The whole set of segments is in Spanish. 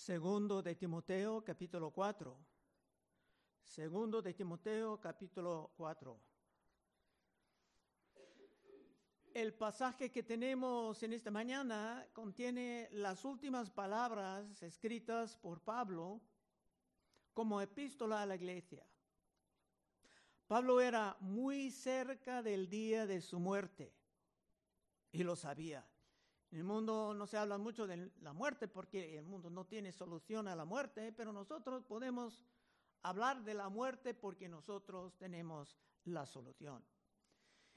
Segundo de Timoteo, capítulo 4. Segundo de Timoteo, capítulo 4. El pasaje que tenemos en esta mañana contiene las últimas palabras escritas por Pablo como epístola a la iglesia. Pablo era muy cerca del día de su muerte y lo sabía. En el mundo no se habla mucho de la muerte porque el mundo no tiene solución a la muerte, pero nosotros podemos hablar de la muerte porque nosotros tenemos la solución.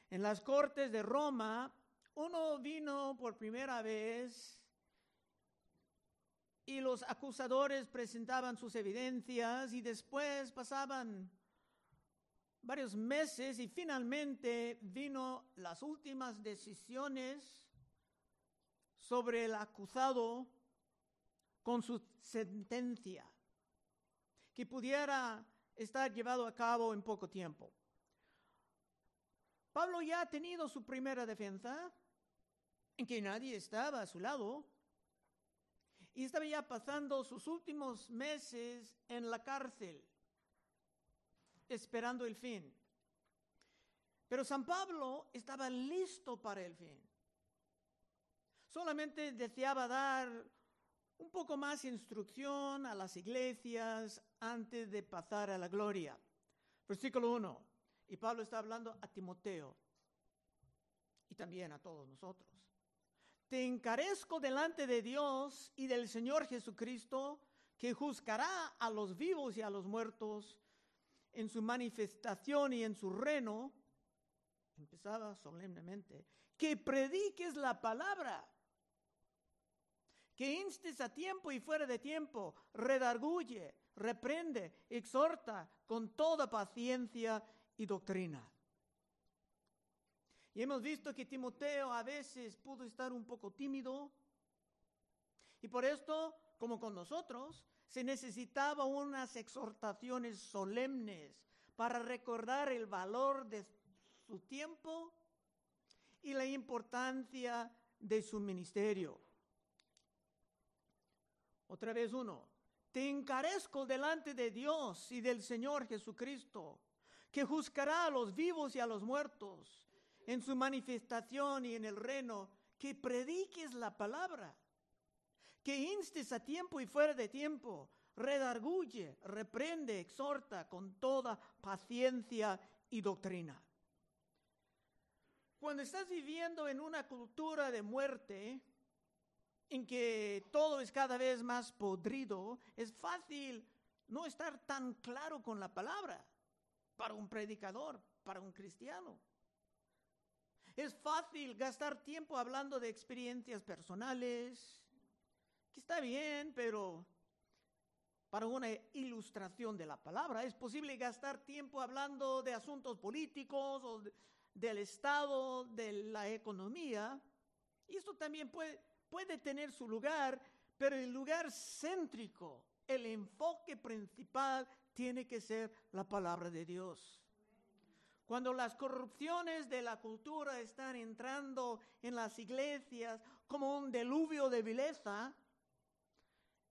En las cortes de Roma, uno vino por primera vez y los acusadores presentaban sus evidencias y después pasaban varios meses y finalmente vino las últimas decisiones sobre el acusado con su sentencia, que pudiera estar llevado a cabo en poco tiempo. Pablo ya ha tenido su primera defensa, en que nadie estaba a su lado, y estaba ya pasando sus últimos meses en la cárcel, esperando el fin. Pero San Pablo estaba listo para el fin solamente deseaba dar un poco más instrucción a las iglesias antes de pasar a la gloria. Versículo 1. Y Pablo está hablando a Timoteo y también a todos nosotros. Te encarezco delante de Dios y del Señor Jesucristo, que juzgará a los vivos y a los muertos en su manifestación y en su reino. Empezaba solemnemente. Que prediques la palabra que instes a tiempo y fuera de tiempo, redarguye, reprende, exhorta con toda paciencia y doctrina. Y hemos visto que Timoteo a veces pudo estar un poco tímido y por esto, como con nosotros, se necesitaba unas exhortaciones solemnes para recordar el valor de su tiempo y la importancia de su ministerio. Otra vez uno. Te encarezco delante de Dios y del Señor Jesucristo, que juzgará a los vivos y a los muertos en su manifestación y en el reino, que prediques la palabra, que instes a tiempo y fuera de tiempo, redarguye, reprende, exhorta con toda paciencia y doctrina. Cuando estás viviendo en una cultura de muerte, en que todo es cada vez más podrido, es fácil no estar tan claro con la palabra para un predicador, para un cristiano. Es fácil gastar tiempo hablando de experiencias personales, que está bien, pero para una ilustración de la palabra es posible gastar tiempo hablando de asuntos políticos o del estado de la economía. Y esto también puede, puede tener su lugar, pero el lugar céntrico, el enfoque principal tiene que ser la palabra de Dios. Cuando las corrupciones de la cultura están entrando en las iglesias como un deluvio de vileza,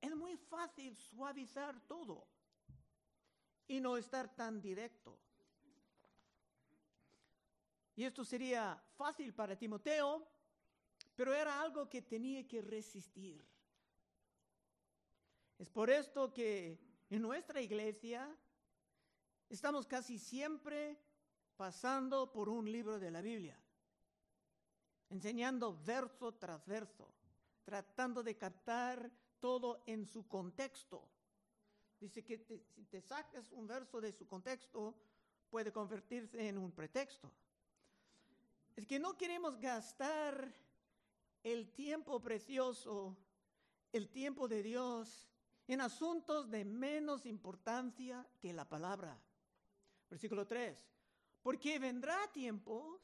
es muy fácil suavizar todo y no estar tan directo. Y esto sería fácil para Timoteo, pero era algo que tenía que resistir. Es por esto que en nuestra iglesia estamos casi siempre pasando por un libro de la Biblia, enseñando verso tras verso, tratando de captar todo en su contexto. Dice que si te sacas un verso de su contexto, puede convertirse en un pretexto. Es que no queremos gastar el tiempo precioso, el tiempo de Dios, en asuntos de menos importancia que la palabra. Versículo 3. Porque vendrá tiempos,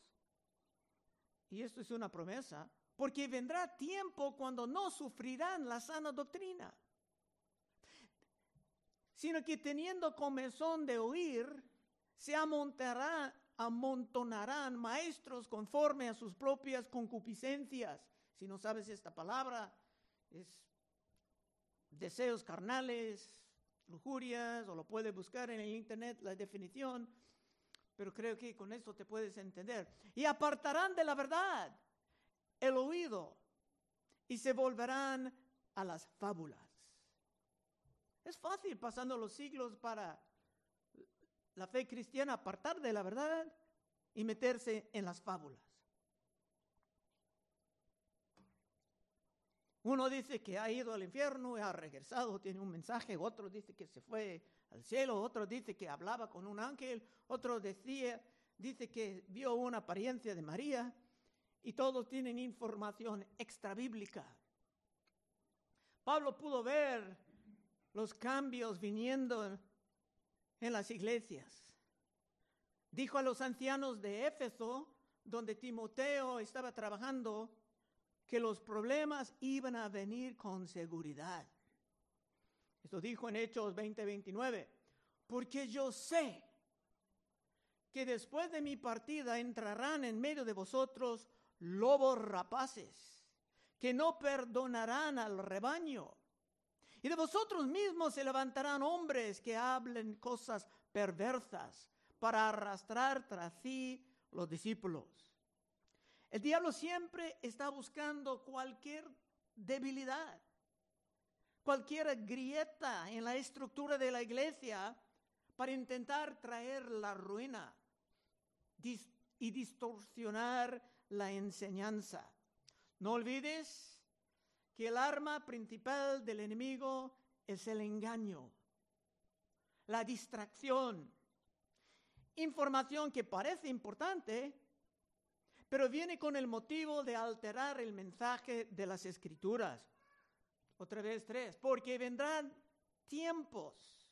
y esto es una promesa, porque vendrá tiempo cuando no sufrirán la sana doctrina, sino que teniendo comezón de oír, se amontonarán, amontonarán maestros conforme a sus propias concupiscencias si no sabes esta palabra, es deseos carnales, lujurias, o lo puedes buscar en el internet la definición, pero creo que con esto te puedes entender. Y apartarán de la verdad el oído y se volverán a las fábulas. Es fácil pasando los siglos para la fe cristiana apartar de la verdad y meterse en las fábulas. Uno dice que ha ido al infierno y ha regresado, tiene un mensaje, otro dice que se fue al cielo, otro dice que hablaba con un ángel, otro decía, dice que vio una apariencia de María y todos tienen información extra bíblica. Pablo pudo ver los cambios viniendo en las iglesias. Dijo a los ancianos de Éfeso, donde Timoteo estaba trabajando, que los problemas iban a venir con seguridad. Esto dijo en Hechos 20:29, porque yo sé que después de mi partida entrarán en medio de vosotros lobos rapaces, que no perdonarán al rebaño. Y de vosotros mismos se levantarán hombres que hablen cosas perversas para arrastrar tras sí los discípulos. El diablo siempre está buscando cualquier debilidad, cualquier grieta en la estructura de la iglesia para intentar traer la ruina y distorsionar la enseñanza. No olvides que el arma principal del enemigo es el engaño, la distracción, información que parece importante, pero viene con el motivo de alterar el mensaje de las escrituras. Otra vez tres, porque vendrán tiempos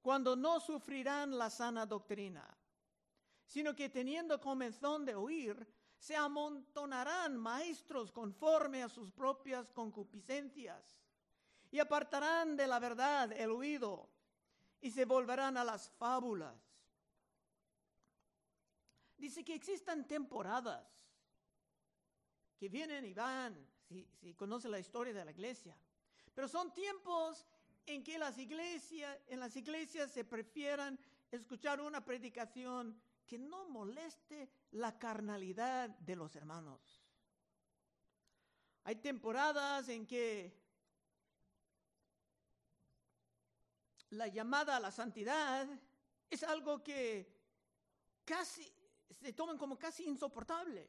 cuando no sufrirán la sana doctrina, sino que teniendo comenzón de oír, se amontonarán maestros conforme a sus propias concupiscencias y apartarán de la verdad el oído y se volverán a las fábulas. Dice que existan temporadas que vienen y van, si, si conoce la historia de la iglesia. Pero son tiempos en que las iglesias, en las iglesias se prefieran escuchar una predicación que no moleste la carnalidad de los hermanos. Hay temporadas en que la llamada a la santidad es algo que casi se toman como casi insoportable.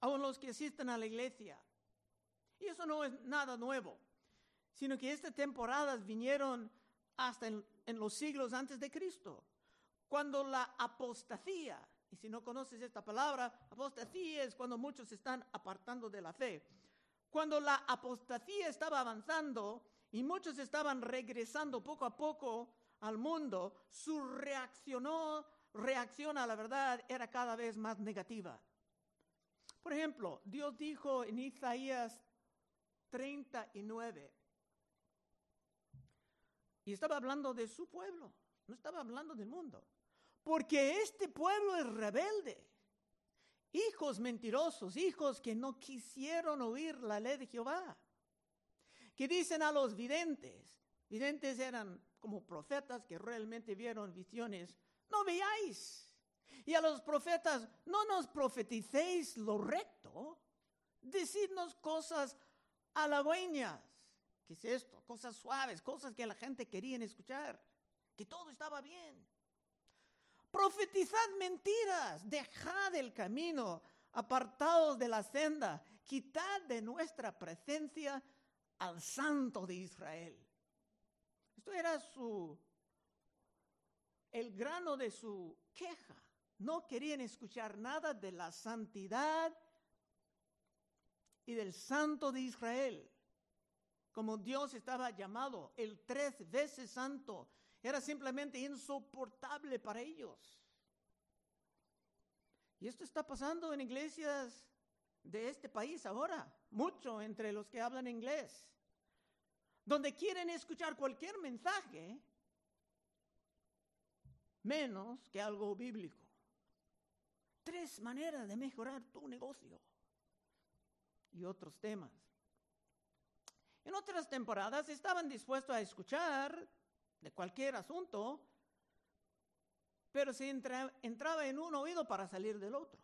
Aún los que asisten a la iglesia. Y eso no es nada nuevo, sino que estas temporadas vinieron hasta en, en los siglos antes de Cristo. Cuando la apostasía, y si no conoces esta palabra, apostasía es cuando muchos se están apartando de la fe. Cuando la apostasía estaba avanzando y muchos estaban regresando poco a poco al mundo, su reaccionó, reacción a la verdad era cada vez más negativa. Por ejemplo, Dios dijo en Isaías 39, y estaba hablando de su pueblo, no estaba hablando del mundo. Porque este pueblo es rebelde. Hijos mentirosos, hijos que no quisieron oír la ley de Jehová. Que dicen a los videntes, videntes eran como profetas que realmente vieron visiones, no veáis. Y a los profetas, no nos profeticéis lo recto, decidnos cosas halagüeñas. ¿Qué es esto? Cosas suaves, cosas que la gente quería escuchar, que todo estaba bien. Profetizad mentiras, dejad el camino, apartados de la senda, quitad de nuestra presencia al Santo de Israel. Esto era su, el grano de su queja. No querían escuchar nada de la santidad y del Santo de Israel. Como Dios estaba llamado, el tres veces santo, era simplemente insoportable para ellos. Y esto está pasando en iglesias de este país ahora, mucho entre los que hablan inglés, donde quieren escuchar cualquier mensaje menos que algo bíblico. Tres maneras de mejorar tu negocio y otros temas. En otras temporadas estaban dispuestos a escuchar de cualquier asunto, pero se entraba en un oído para salir del otro.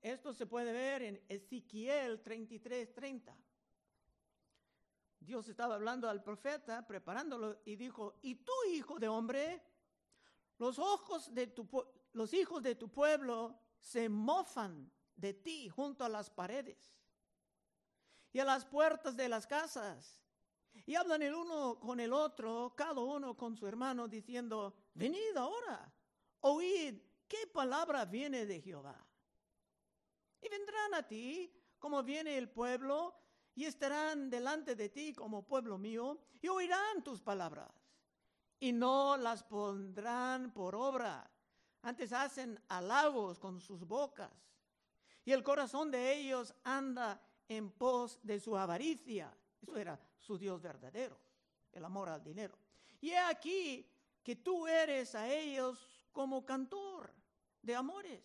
Esto se puede ver en Ezequiel 33, 30. Dios estaba hablando al profeta, preparándolo, y dijo, ¿y tú, hijo de hombre? Los, ojos de tu, los hijos de tu pueblo se mofan de ti junto a las paredes y a las puertas de las casas. Y hablan el uno con el otro, cada uno con su hermano, diciendo, venid ahora, oíd qué palabra viene de Jehová. Y vendrán a ti como viene el pueblo, y estarán delante de ti como pueblo mío, y oirán tus palabras, y no las pondrán por obra. Antes hacen halagos con sus bocas, y el corazón de ellos anda en pos de su avaricia. Eso era su Dios verdadero, el amor al dinero. Y he aquí que tú eres a ellos como cantor de amores,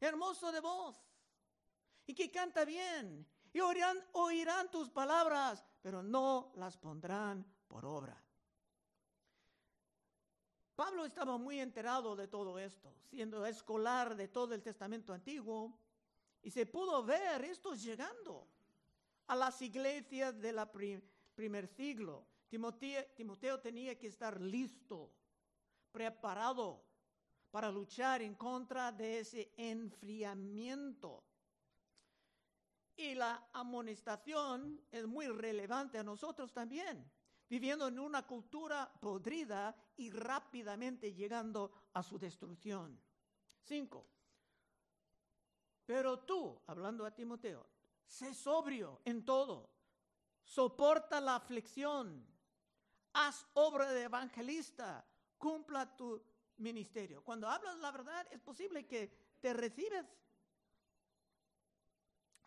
hermoso de voz, y que canta bien, y oirán, oirán tus palabras, pero no las pondrán por obra. Pablo estaba muy enterado de todo esto, siendo escolar de todo el Testamento Antiguo, y se pudo ver esto llegando a las iglesias del primer siglo. Timoteo, Timoteo tenía que estar listo, preparado para luchar en contra de ese enfriamiento. Y la amonestación es muy relevante a nosotros también, viviendo en una cultura podrida y rápidamente llegando a su destrucción. Cinco. Pero tú, hablando a Timoteo, sé sobrio en todo, soporta la aflicción, haz obra de evangelista, cumpla tu ministerio. Cuando hablas la verdad, es posible que te recibes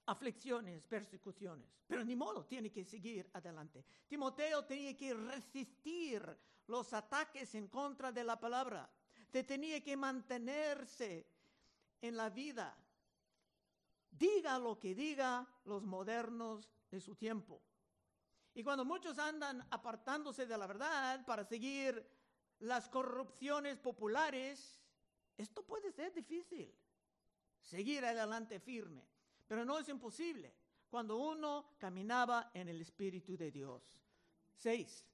aflicciones, persecuciones, pero ni modo, tiene que seguir adelante. Timoteo tenía que resistir los ataques en contra de la palabra, te tenía que mantenerse en la vida diga lo que diga los modernos de su tiempo. Y cuando muchos andan apartándose de la verdad para seguir las corrupciones populares, esto puede ser difícil. Seguir adelante firme. Pero no es imposible cuando uno caminaba en el Espíritu de Dios. Seis.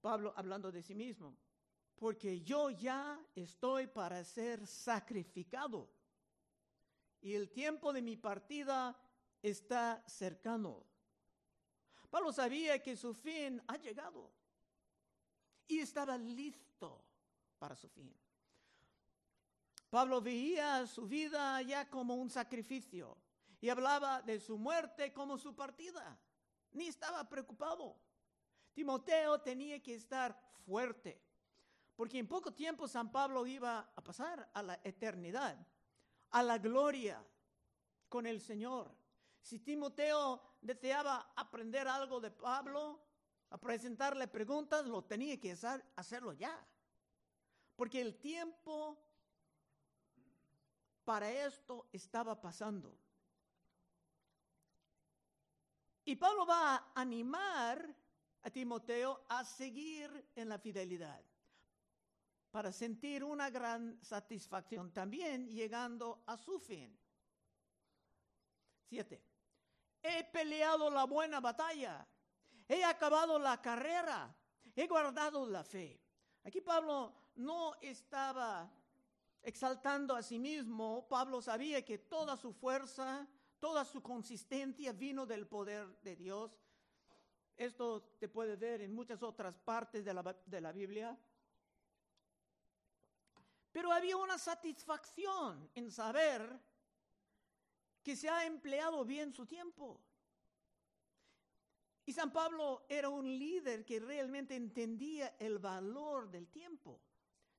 Pablo hablando de sí mismo. Porque yo ya estoy para ser sacrificado y el tiempo de mi partida está cercano. Pablo sabía que su fin ha llegado y estaba listo para su fin. Pablo veía su vida ya como un sacrificio y hablaba de su muerte como su partida. Ni estaba preocupado. Timoteo tenía que estar fuerte, porque en poco tiempo San Pablo iba a pasar a la eternidad a la gloria con el Señor. Si Timoteo deseaba aprender algo de Pablo, a presentarle preguntas, lo tenía que hacerlo ya. Porque el tiempo para esto estaba pasando. Y Pablo va a animar a Timoteo a seguir en la fidelidad para sentir una gran satisfacción también llegando a su fin. Siete. He peleado la buena batalla, he acabado la carrera, he guardado la fe. Aquí Pablo no estaba exaltando a sí mismo, Pablo sabía que toda su fuerza, toda su consistencia vino del poder de Dios. Esto te puede ver en muchas otras partes de la, de la Biblia. Pero había una satisfacción en saber que se ha empleado bien su tiempo. Y San Pablo era un líder que realmente entendía el valor del tiempo.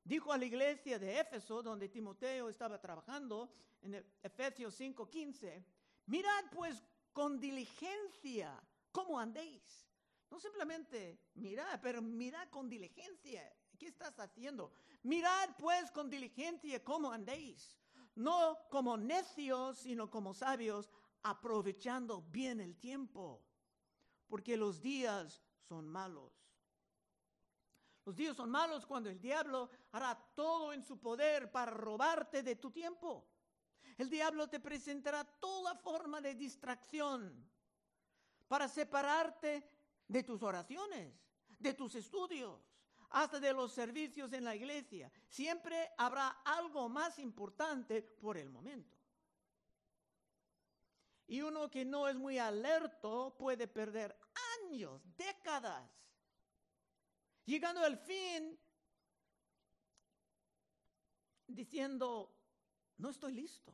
Dijo a la iglesia de Éfeso, donde Timoteo estaba trabajando, en Efesios 5:15, mirad pues con diligencia cómo andéis. No simplemente mirad, pero mirad con diligencia. ¿Qué estás haciendo? Mirad pues con diligencia cómo andéis, no como necios, sino como sabios, aprovechando bien el tiempo, porque los días son malos. Los días son malos cuando el diablo hará todo en su poder para robarte de tu tiempo. El diablo te presentará toda forma de distracción para separarte de tus oraciones, de tus estudios, hasta de los servicios en la iglesia. Siempre habrá algo más importante por el momento. Y uno que no es muy alerto puede perder años, décadas, llegando al fin diciendo, no estoy listo,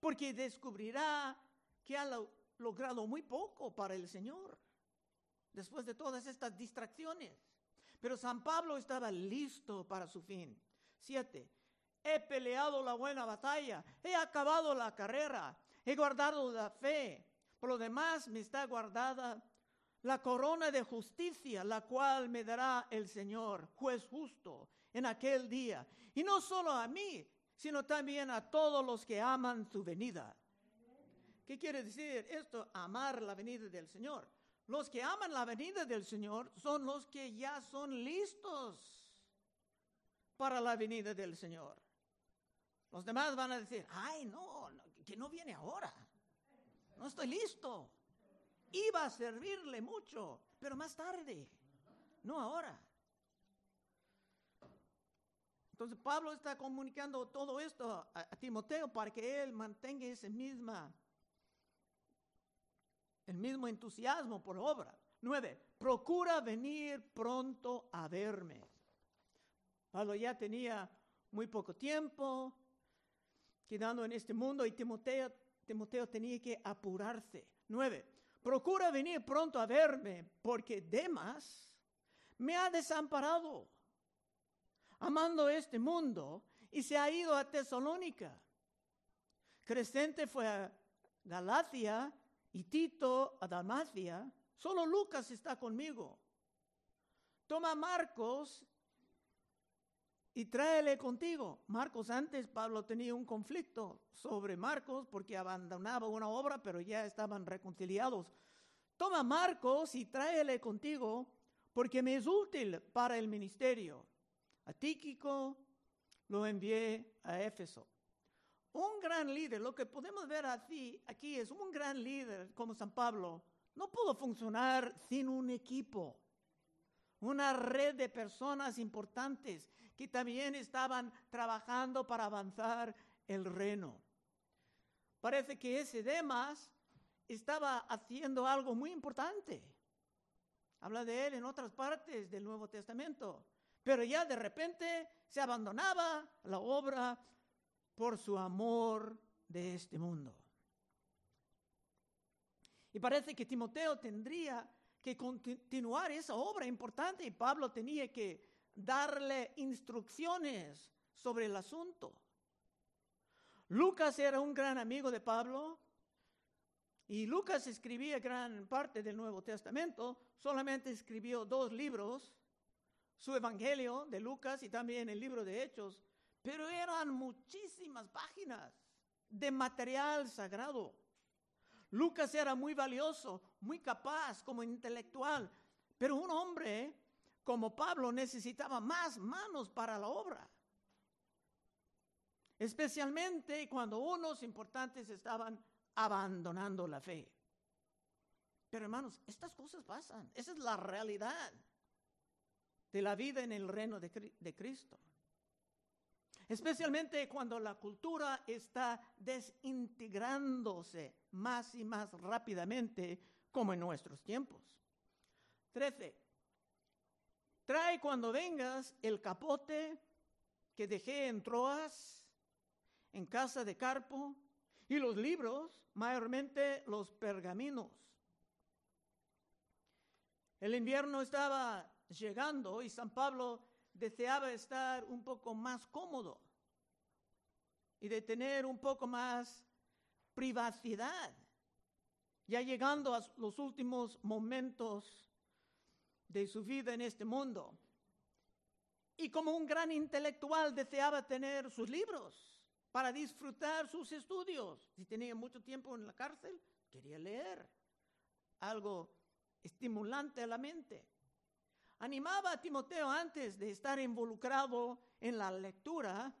porque descubrirá que ha logrado muy poco para el Señor, después de todas estas distracciones. Pero San Pablo estaba listo para su fin. Siete, he peleado la buena batalla, he acabado la carrera, he guardado la fe. Por lo demás me está guardada la corona de justicia, la cual me dará el Señor, juez justo, en aquel día. Y no solo a mí, sino también a todos los que aman su venida. ¿Qué quiere decir esto? Amar la venida del Señor. Los que aman la venida del Señor son los que ya son listos para la venida del Señor. Los demás van a decir, ay, no, que no viene ahora. No estoy listo. Iba a servirle mucho, pero más tarde, no ahora. Entonces Pablo está comunicando todo esto a, Timoteo para que él mantenga ese misma, el mismo entusiasmo por obra. Nueve, procura venir pronto a verme. Pablo ya tenía muy poco tiempo, quedando en este mundo y Timoteo, Timoteo tenía que apurarse. Nueve, procura venir pronto a verme porque Demas me ha desamparado, amando este mundo y se ha ido a Tesalónica. Crescente fue a Galacia y Tito a Dalmacia. Solo Lucas está conmigo. Toma Marcos y tráele contigo. Marcos antes, Pablo tenía un conflicto sobre Marcos porque abandonaba una obra, pero ya estaban reconciliados. Toma Marcos y tráele contigo porque me es útil para el ministerio. A Tíquico lo envié a Éfeso. Un gran líder, lo que podemos ver aquí, aquí es un gran líder como San Pablo, no pudo funcionar sin un equipo, una red de personas importantes que también estaban trabajando para avanzar el reino. Parece que ese Demas estaba haciendo algo muy importante. Habla de él en otras partes del Nuevo Testamento. Pero ya de repente se abandonaba la obra por su amor de este mundo. Y parece que Timoteo tendría que continuar esa obra importante Pablo tenía que darle instrucciones sobre el asunto. Lucas era un gran amigo de Pablo y Lucas escribía gran parte del Nuevo Testamento, solamente escribió dos libros, su Evangelio de Lucas y también el libro de Hechos, pero eran muchísimas páginas de material sagrado. Lucas era muy valioso, muy capaz como intelectual, pero un hombre como Pablo necesitaba más manos para la obra. Especialmente cuando unos importantes estaban abandonando la fe. Pero hermanos, estas cosas pasan. Esa es la realidad de la vida en el reino de, de Cristo. Especialmente cuando la cultura está desintegrándose más y más rápidamente como en nuestros tiempos. Trece. Trae cuando vengas el capote que dejé en Troas, en casa de Carpo, y los libros, mayormente los pergaminos. El invierno estaba llegando y San Pablo deseaba estar un poco más cómodo y de tener un poco más privacidad, ya llegando a los últimos momentos de su vida en este mundo. Y como un gran intelectual deseaba tener sus libros para disfrutar sus estudios. Si tenía mucho tiempo en la cárcel, quería leer algo estimulante a la mente. Animaba a Timoteo antes de estar involucrado en la lectura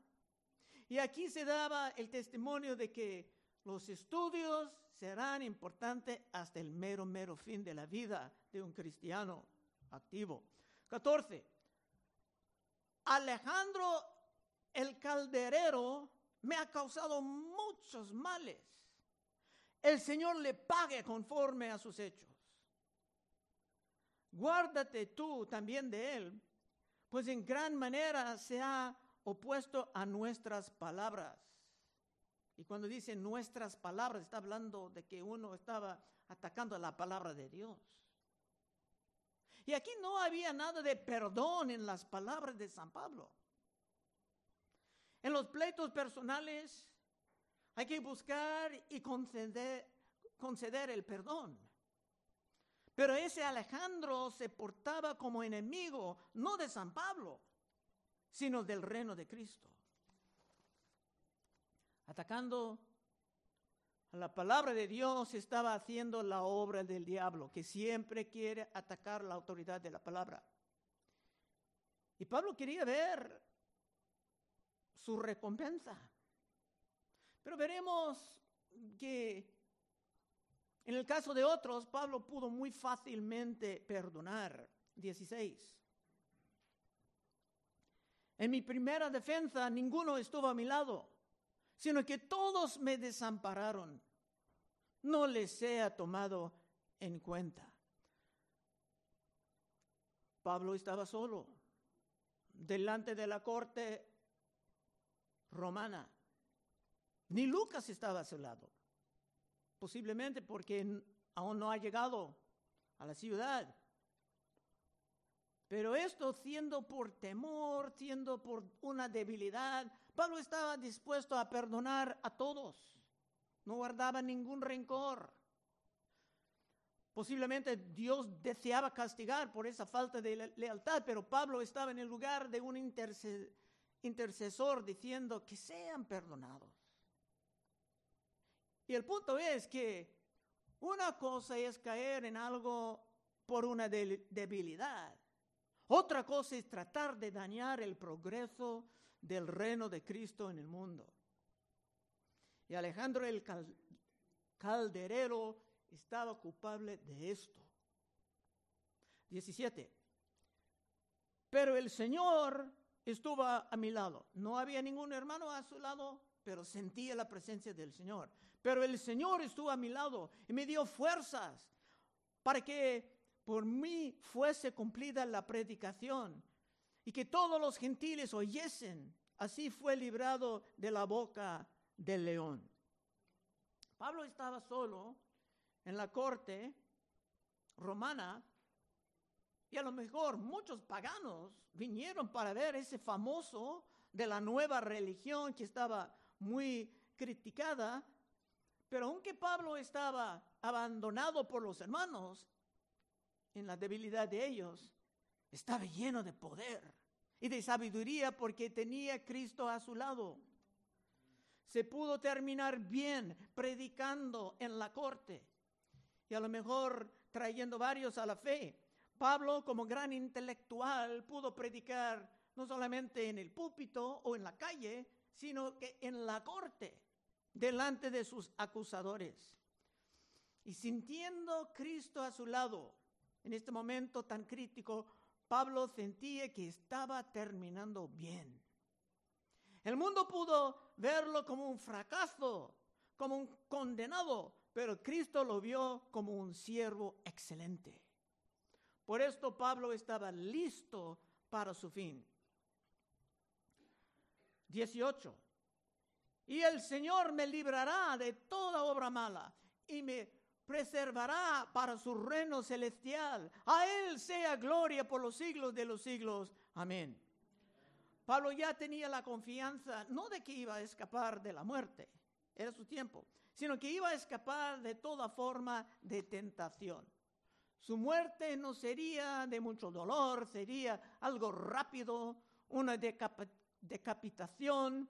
y aquí se daba el testimonio de que los estudios serán importantes hasta el mero, mero fin de la vida de un cristiano activo. 14. Alejandro el calderero me ha causado muchos males. El Señor le pague conforme a sus hechos. Guárdate tú también de él, pues en gran manera se ha opuesto a nuestras palabras. Y cuando dice nuestras palabras, está hablando de que uno estaba atacando la palabra de Dios. Y aquí no había nada de perdón en las palabras de San Pablo. En los pleitos personales hay que buscar y conceder, conceder el perdón. Pero ese Alejandro se portaba como enemigo, no de San Pablo, sino del reino de Cristo. Atacando a la palabra de Dios estaba haciendo la obra del diablo, que siempre quiere atacar la autoridad de la palabra. Y Pablo quería ver su recompensa. Pero veremos que en el caso de otros, Pablo pudo muy fácilmente perdonar. 16. En mi primera defensa ninguno estuvo a mi lado, sino que todos me desampararon. No les sea tomado en cuenta. Pablo estaba solo delante de la corte romana. Ni Lucas estaba a su lado, posiblemente porque aún no ha llegado a la ciudad. Pero esto siendo por temor, siendo por una debilidad, Pablo estaba dispuesto a perdonar a todos. No guardaba ningún rencor. Posiblemente Dios deseaba castigar por esa falta de lealtad, pero Pablo estaba en el lugar de un intercesor diciendo que sean perdonados. Y el punto es que una cosa es caer en algo por una debilidad otra cosa es tratar de dañar el progreso del reino de Cristo en el mundo. Y Alejandro el calderero estaba culpable de esto. 17. Pero el Señor estuvo a, mi lado. No había ningún hermano a su lado, pero sentía la presencia del Señor. Pero el Señor estuvo a mi lado y me dio fuerzas para que por mí fuese cumplida la predicación y que todos los gentiles oyesen. Así fue librado de la boca del león. Pablo estaba solo en la corte romana y a lo mejor muchos paganos vinieron para ver ese famoso de la nueva religión que estaba muy criticada. Pero aunque Pablo estaba abandonado por los hermanos, en la debilidad de ellos, estaba lleno de poder y de sabiduría porque tenía Cristo a su lado. Se pudo terminar bien predicando en la corte y a lo mejor trayendo varios a la fe. Pablo, como gran intelectual, pudo predicar no solamente en el púlpito o en la calle, sino que en la corte, delante de sus acusadores. Y sintiendo Cristo a su lado, en este momento tan crítico, Pablo sentía que estaba terminando bien. El mundo pudo verlo como un fracaso, como un condenado, pero Cristo lo vio como un siervo excelente. Por esto Pablo estaba listo para su fin. 18. Y el Señor me librará de toda obra mala y me preservará para su reino celestial. A Él sea gloria por los siglos de los siglos. Amén. Pablo ya tenía la confianza, no de que iba a escapar de la muerte, era su tiempo, sino que iba a escapar de toda forma de tentación. Su muerte no sería de mucho dolor, sería algo rápido, una decapitación,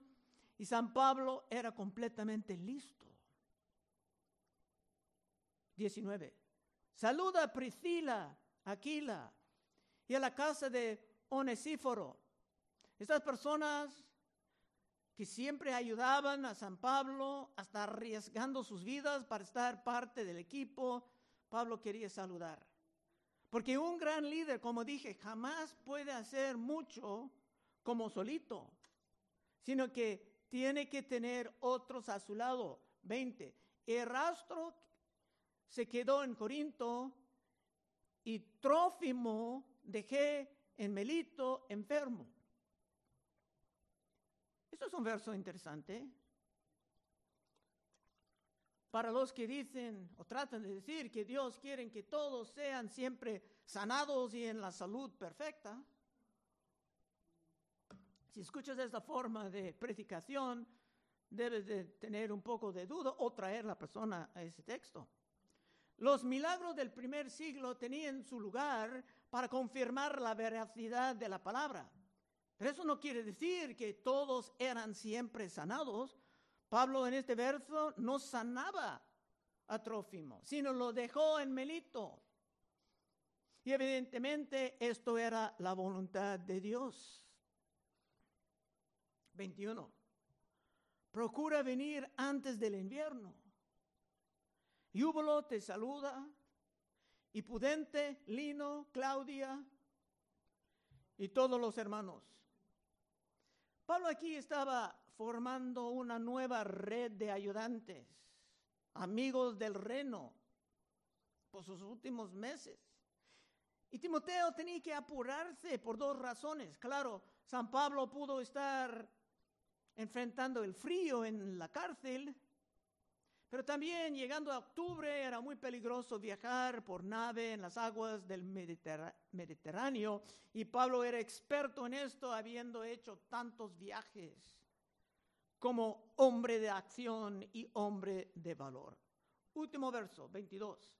Y San Pablo era completamente listo. 19. Saluda a Priscila, Aquila y a la casa de Onesíforo. Estas personas que siempre ayudaban a San Pablo, hasta arriesgando sus vidas para estar parte del equipo, Pablo quería saludar. Porque un gran líder, como dije, jamás puede hacer mucho como solito, sino que tiene que tener otros a su lado. 20. Erastro se quedó en Corinto y Trófimo dejé en Melito enfermo. Esto es un verso interesante. Para los que dicen o tratan de decir que Dios quiere que todos sean siempre sanados y en la salud perfecta, si escuchas esta forma de predicación, debes de tener un poco de duda o traer la persona a ese texto. Los milagros del primer siglo tenían su lugar para confirmar la veracidad de la palabra. Pero eso no quiere decir que todos eran siempre sanados. Pablo en este verso no sanaba a Trófimo, sino lo dejó en Melito. Y evidentemente esto era la voluntad de Dios. 21. Procura venir antes del invierno Yúbalo te saluda, y Pudente, Lino, Claudia y todos los hermanos. Pablo aquí estaba formando una nueva red de ayudantes, amigos del reino, por sus últimos meses. Y Timoteo tenía que apurarse por dos razones. Claro, San Pablo pudo estar enfrentando el frío en la cárcel pero también llegando a octubre era muy peligroso viajar por nave en las aguas del Mediterráneo y Pablo era experto en esto habiendo hecho tantos viajes como hombre de acción y hombre de valor. Último verso, 22.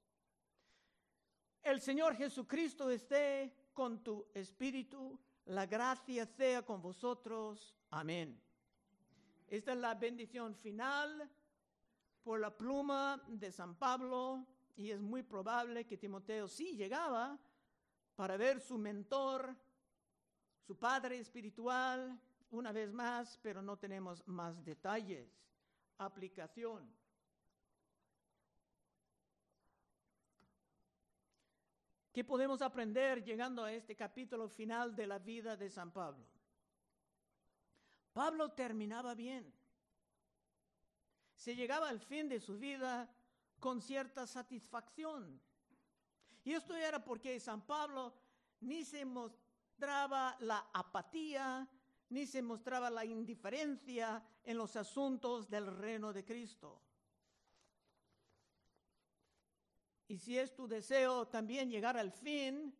El Señor Jesucristo esté con tu espíritu, la gracia sea con vosotros. Amén. Esta es la bendición final por la pluma de San Pablo y es muy probable que Timoteo sí llegaba para ver su mentor, su padre espiritual, una vez más, pero no tenemos más detalles. Aplicación. ¿Qué podemos aprender llegando a este capítulo final de la vida de San Pablo? Pablo terminaba bien se llegaba al fin de su vida con cierta satisfacción. Y esto era porque San Pablo ni se mostraba la apatía, ni se mostraba la indiferencia en los asuntos del reino de Cristo. Y si es tu deseo también llegar al fin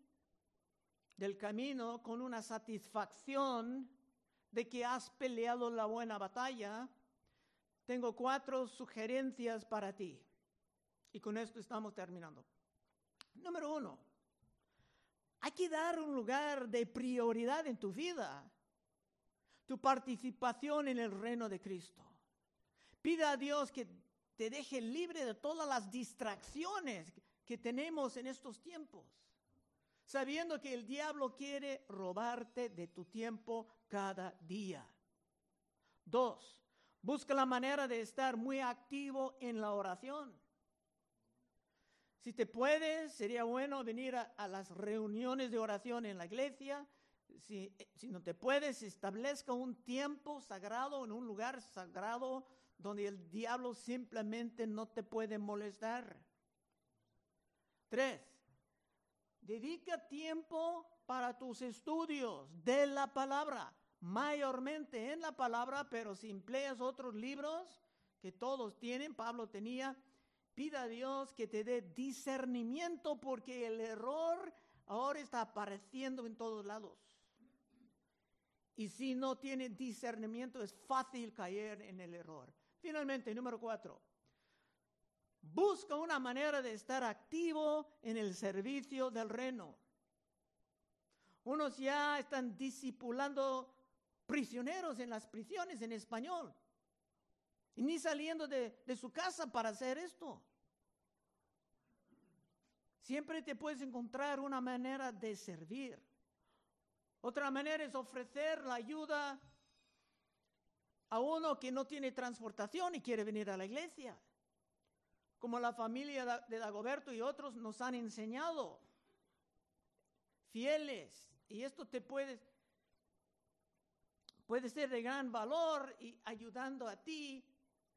del camino con una satisfacción de que has peleado la buena batalla, tengo cuatro sugerencias para ti. Y con esto estamos terminando. Número uno, hay que dar un lugar de prioridad en tu vida, tu participación en el reino de Cristo. Pida a Dios que te deje libre de todas las distracciones que tenemos en estos tiempos, sabiendo que el diablo quiere robarte de tu tiempo cada día. Dos, Busca la manera de estar muy activo en la oración. Si te puedes, sería bueno venir a, las reuniones de oración en la iglesia. Si, si, no te puedes, establezca un tiempo sagrado en un lugar sagrado donde el diablo simplemente no te puede molestar. Tres, dedica tiempo para tus estudios de la palabra mayormente en la palabra, pero si empleas otros libros que todos tienen, Pablo tenía, pida a Dios que te dé discernimiento porque el error ahora está apareciendo en todos lados. Y si no tiene discernimiento es fácil caer en el error. Finalmente, número cuatro. Busca una manera de estar activo en el servicio del reino. Unos ya están discipulando prisioneros en las prisiones en español. y ni saliendo de, de su casa para hacer esto. Siempre te puedes encontrar una manera de servir. Otra manera es ofrecer la ayuda a uno que no tiene transportación y quiere venir a la iglesia. Como la familia de Dagoberto y otros nos han enseñado. Fieles. Y esto te puede, puede ser de gran valor y ayudando a ti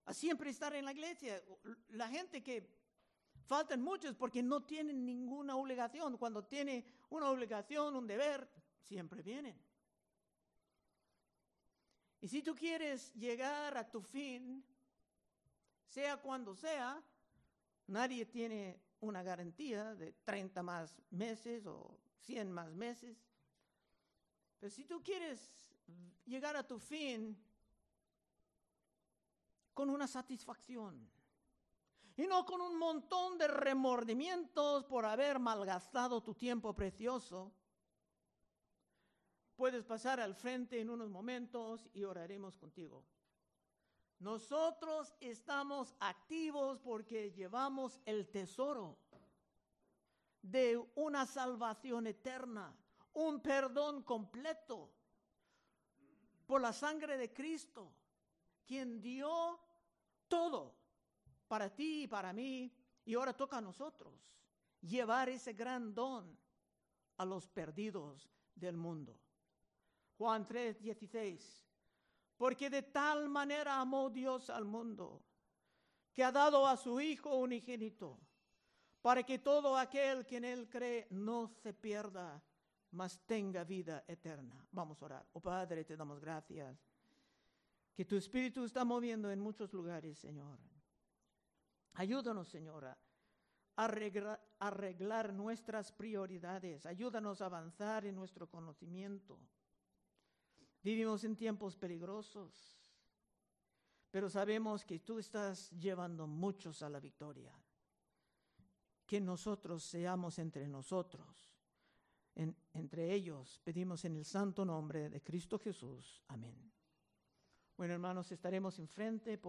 a siempre estar en la iglesia. La gente que faltan muchos porque no tienen ninguna obligación. Cuando tiene una obligación, un deber, siempre vienen. Y si tú quieres llegar a tu fin, sea cuando sea, nadie tiene una garantía de 30 más meses o 100 más meses. Pero si tú quieres llegar a tu fin con una satisfacción y no con un montón de remordimientos por haber malgastado tu tiempo precioso, puedes pasar al frente en unos momentos y oraremos contigo. Nosotros estamos activos porque llevamos el tesoro de una salvación eterna, un perdón completo por la sangre de Cristo, quien dio todo para ti y para mí, y ahora toca a nosotros llevar ese gran don a los perdidos del mundo. Juan 3, 16. Porque de tal manera amó Dios al mundo, que ha dado a su Hijo unigénito, para que todo aquel que en Él cree no se pierda, mas tenga vida eterna. Vamos a orar. Oh Padre, te damos gracias. Que tu Espíritu está moviendo en muchos lugares, Señor. Ayúdanos, Señora, a arreglar, arreglar nuestras prioridades. Ayúdanos a avanzar en nuestro conocimiento. Vivimos en tiempos peligrosos, pero sabemos que tú estás llevando muchos a la victoria. Que nosotros seamos entre nosotros. entre ellos pedimos en el santo nombre de Cristo Jesús. Amén. Bueno, hermanos, estaremos enfrente por